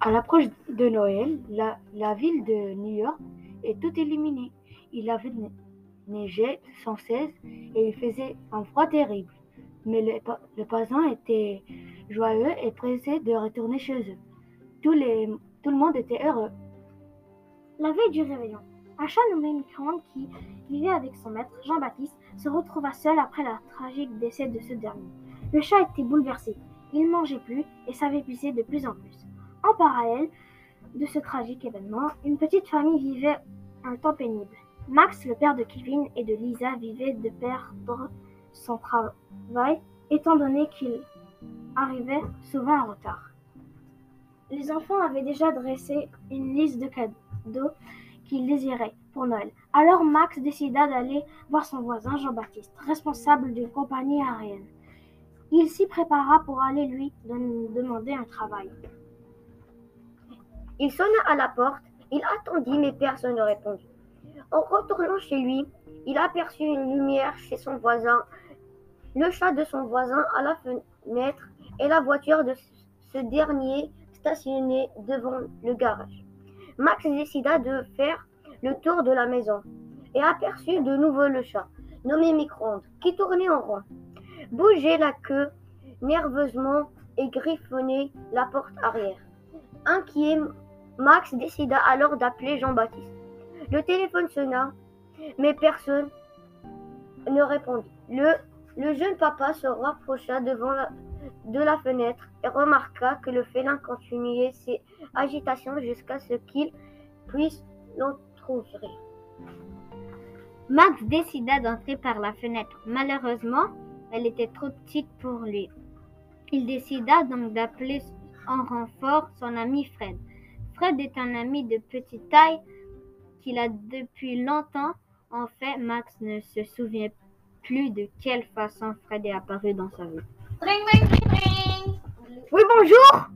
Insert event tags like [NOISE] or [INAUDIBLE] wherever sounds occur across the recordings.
À l'approche de Noël, la, la ville de New York est toute illuminée. Il avait ne- neigé sans cesse et il faisait un froid terrible. Mais pa- les étaient joyeux et pressés de retourner chez eux. Tout le monde était heureux. La veille du réveillon, un chat nommé Micro-ondes qui vivait avec son maître, Jean-Baptiste, se retrouva seul après le tragique décès de ce dernier. Le chat était bouleversé. Il ne mangeait plus et s'avaiblissait de plus en plus. En parallèle de ce tragique événement, une petite famille vivait un temps pénible. Max, le père de Kevin et de Lisa, vivait de perdre son travail étant donné qu'il arrivait souvent en retard. Les enfants avaient déjà dressé une liste de cadeaux qu'il désirait pour Noël. Alors Max décida d'aller voir son voisin Jean-Baptiste, responsable d'une compagnie aérienne. Il s'y prépara pour aller lui demander un travail. Il sonna à la porte, il attendit, mais personne ne répondit. En retournant chez lui, il aperçut une lumière chez son voisin, le chat de son voisin à la fenêtre et la voiture de ce dernier stationnée devant le garage. Max décida de faire le tour de la maison et aperçut de nouveau le chat, nommé Micro-ondes, qui tournait en rond, bougeait la queue nerveusement et griffonnait la porte arrière. Inquiet, Max décida alors d'appeler Jean-Baptiste. Le téléphone sonna, mais personne ne répondit. Le, jeune papa se rapprocha devant de la fenêtre et remarqua que le félin continuait ses agitations jusqu'à ce qu'il puisse l'entrouvrir. Max décida d'entrer par la fenêtre. Malheureusement, elle était trop petite pour lui. Il décida donc d'appeler en renfort son ami Fred. Fred est un ami de petite taille qu'il a depuis longtemps. En fait, Max ne se souvient plus de quelle façon Fred est apparu dans sa vie. Oui, bonjour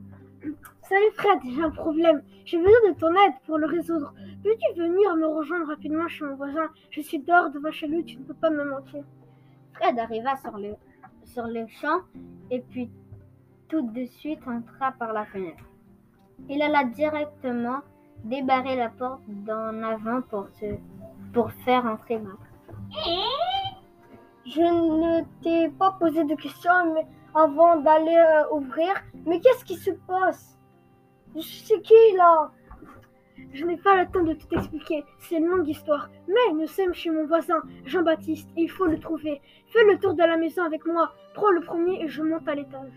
Salut Fred, j'ai un problème. J'ai besoin de ton aide pour le résoudre. Peux-tu venir me rejoindre rapidement chez mon voisin? Je suis dehors devant chez lui, tu ne peux pas me mentir. Fred arriva sur le, sur le champ et puis tout de suite entra par la fenêtre. Il alla directement débarrer la porte d'en avant pour, se, pour faire entrer Max. Je ne t'ai pas posé de questions avant d'aller euh, ouvrir. Mais qu'est-ce qui se passe? C'est qui là Je n'ai pas le temps de tout expliquer. C'est une longue histoire. Mais nous sommes chez mon voisin, Jean-Baptiste, il faut le trouver. Fais le tour de la maison avec moi. Prends le premier et je monte à l'étage.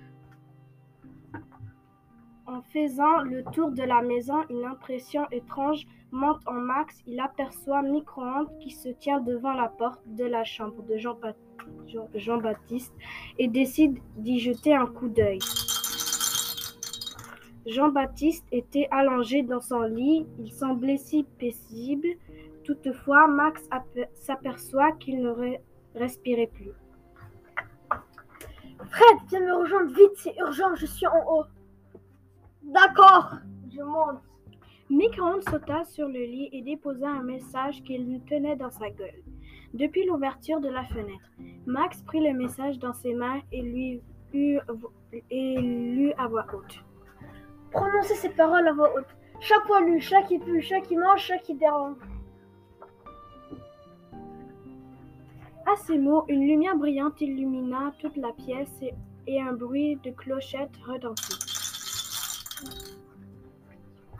En faisant le tour de la maison, une impression étrange monte en Max. Il aperçoit Micro-ondes qui se tient devant la porte de la chambre de Jean-Ba- Jean- Jean-Baptiste et décide d'y jeter un coup d'œil. Jean-Baptiste était allongé dans son lit. Il semblait si paisible. Toutefois, Max ape- s'aperçoit qu'il ne re- respirait plus. Fred, viens me rejoindre vite, c'est urgent, je suis en haut. D'accord, je monte. Micro-ondes sauta sur le lit et déposa un message qu'il tenait dans sa gueule. Depuis l'ouverture de la fenêtre, Max prit le message dans ses mains et lui eut- et lut à voix haute. Prononcez ces paroles à voix haute. Chat poilu, chat qui pue, chat qui mange, chat qui dérange. À ces mots, une lumière brillante illumina toute la pièce et, et un bruit de clochette retentit.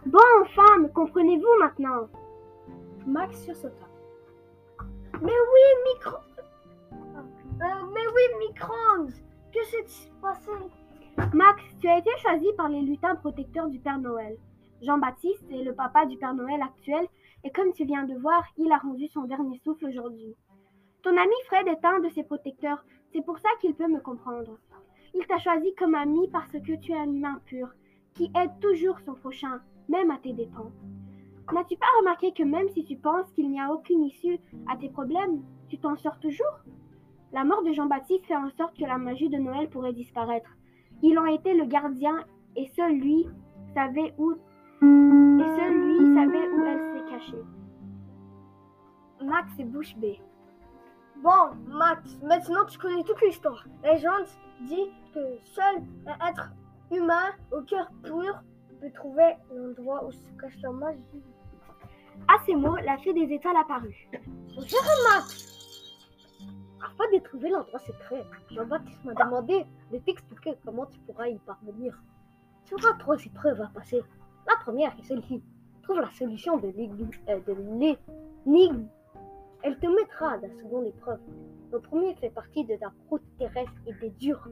Bon, enfin, me comprenez-vous maintenant Max sursauta. Mais oui, micro... Euh, mais oui, micro-ondes Que s'est-il passé? Max, tu as été choisi par les lutins protecteurs du Père Noël. Jean-Baptiste est le papa du Père Noël actuel et comme tu viens de voir, il a rendu son dernier souffle aujourd'hui. Ton ami Fred est un de ses protecteurs, c'est pour ça qu'il peut me comprendre. Il t'a choisi comme ami parce que tu es un humain pur, qui aide toujours son prochain, même à tes dépens. N'as-tu pas remarqué que même si tu penses qu'il n'y a aucune issue à tes problèmes, tu t'en sors toujours? La mort de Jean-Baptiste fait en sorte que la magie de Noël pourrait disparaître. Il en était le gardien et seul lui savait où et seul lui savait où elle s'est cachée. Max est bouche bée. Bon, Max, maintenant tu connais toute l'histoire. La légende dit que seul un être humain au cœur pur peut trouver l'endroit où se cache la magie. À ces mots, la fée des étoiles apparut. Bonjour Max Afin de trouver l'endroit secret, Jean-Baptiste m'a demandé de t'expliquer comment tu pourras y parvenir. Tu auras trois épreuves à passer. La première est celle-ci. Trouve la solution de l'énigme. Elle te mettra à la seconde épreuve. Le premier fait partie de la croûte terrestre et des durs.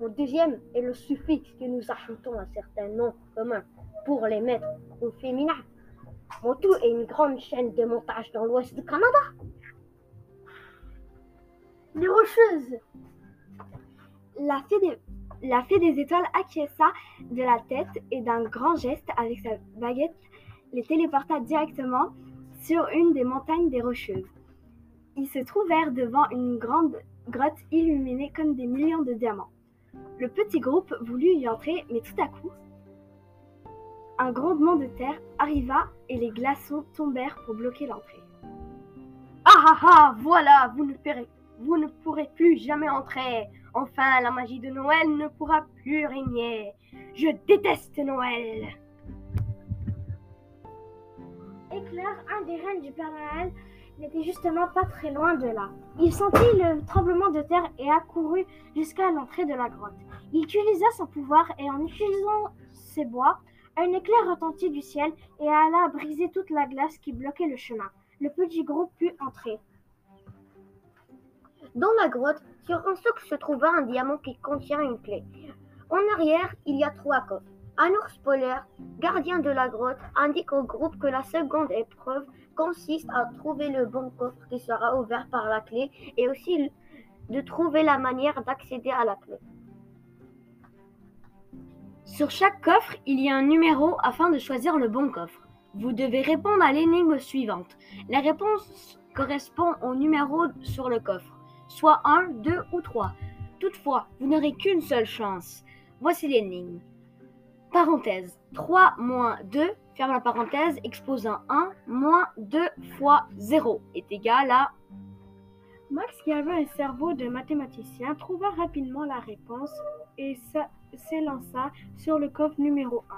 Le deuxième est le suffixe que nous ajoutons à certains noms communs pour les mettre au féminin. Mon tout est une grande chaîne de montage dans l'ouest du Canada. Les rocheuses. La la fée des étoiles acquiesça de la tête et d'un grand geste avec sa baguette les téléporta directement sur une des montagnes des Rocheuses. Ils se trouvèrent devant une grande grotte illuminée comme des millions de diamants. Le petit groupe voulut y entrer, mais tout à coup, un grondement de terre arriva et les glaçons tombèrent pour bloquer l'entrée. Ah ah ah, voilà, vous ne, pourrez, vous ne pourrez plus jamais entrer. Enfin, la magie de Noël ne pourra plus régner. Je déteste Noël. Éclair, un des reines du Père Noël, n'était justement pas très loin de là. Il sentit le tremblement de terre et accourut jusqu'à l'entrée de la grotte. Il utilisa son pouvoir et en utilisant ses bois, un éclair retentit du ciel et alla briser toute la glace qui bloquait le chemin. Le petit groupe put entrer. Dans la grotte, sur un socle se trouva un diamant qui contient une clé. En arrière, il y a trois coffres. Un ours polaire, gardien de la grotte, indique au groupe que la seconde épreuve consiste à trouver le bon coffre qui sera ouvert par la clé et aussi de trouver la manière d'accéder à la clé. Sur chaque coffre, il y a un numéro afin de choisir le bon coffre. Vous devez répondre à l'énigme suivante. La réponse correspond au numéro sur le coffre, soit 1, 2 ou 3. Toutefois, vous n'aurez qu'une seule chance. Voici l'énigme. Parenthèse 3 moins 2, ferme la parenthèse, exposant 1 moins 2 fois 0 est égal à. Max, qui avait un cerveau de mathématicien, trouva rapidement la réponse et s'élança sur le coffre numéro 1.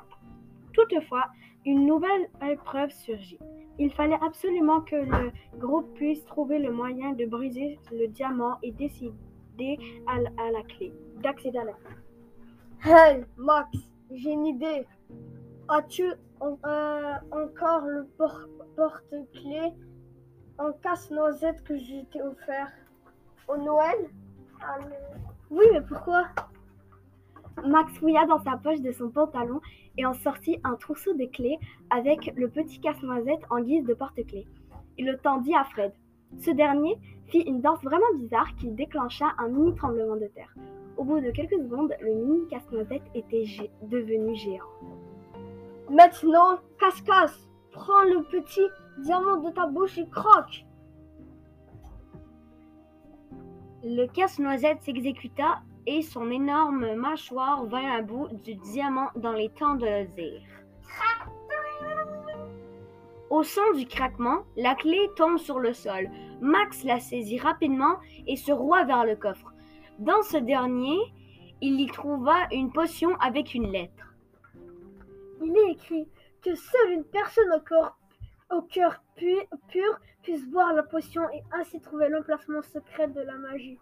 Toutefois, une nouvelle épreuve surgit. Il fallait absolument que le groupe puisse trouver le moyen de briser le diamant et décider à, la clé, d'accéder à la clé. Hey, Max, j'ai une idée. As-tu euh, encore le porte-clés? En casse-noisette que je t'ai offert au Noël? Oui, mais pourquoi? Max fouilla dans sa poche de son pantalon et en sortit un trousseau de clés avec le petit casse-noisette en guise de porte-clés. Il le tendit à Fred. Ce dernier fit une danse vraiment bizarre qui déclencha un mini tremblement de terre. Au bout de quelques secondes, le mini casse-noisette était devenu géant. Maintenant, casse-casse, prends le petit diamant de ta bouche et croque. Le casse-noisette s'exécuta et son énorme mâchoire vint à bout du diamant dans les temps de laser. Au son du craquement, la clé tombe sur le sol. Max la saisit rapidement et se roua vers le coffre. Dans ce dernier, il y trouva une potion avec une lettre. Il est écrit que seule une personne au, corps, au cœur pur puisse boire la potion et ainsi trouver l'emplacement secret de la magie.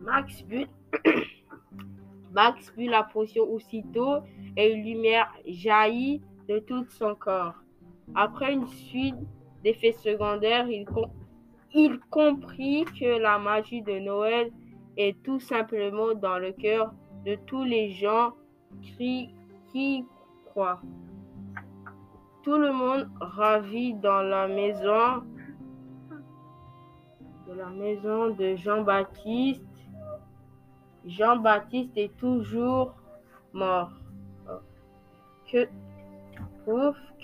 Max but, [COUGHS] Max but la potion aussitôt et une lumière jaillit de tout son corps. Après une suite d'effets secondaires, il, il comprit que la magie de Noël est tout simplement dans le cœur de tous les gens qui, croient. Tout le monde ravi dans la maison de la maison de Jean-Baptiste. Jean-Baptiste est toujours mort. Que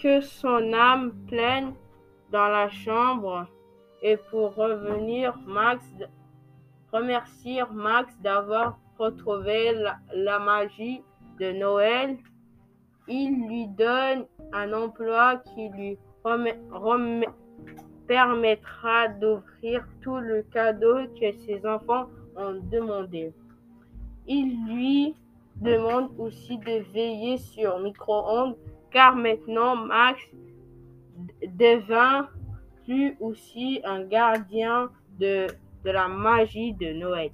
que son âme pleine dans la chambre et pour revenir, Max remercier Max d'avoir retrouvé la, magie de Noël. Il lui donne un emploi qui lui permettra d'offrir tout le cadeau que ses enfants ont demandé. Il lui demande aussi de veiller sur micro-ondes car maintenant Max devint fut aussi un gardien de, la magie de Noël!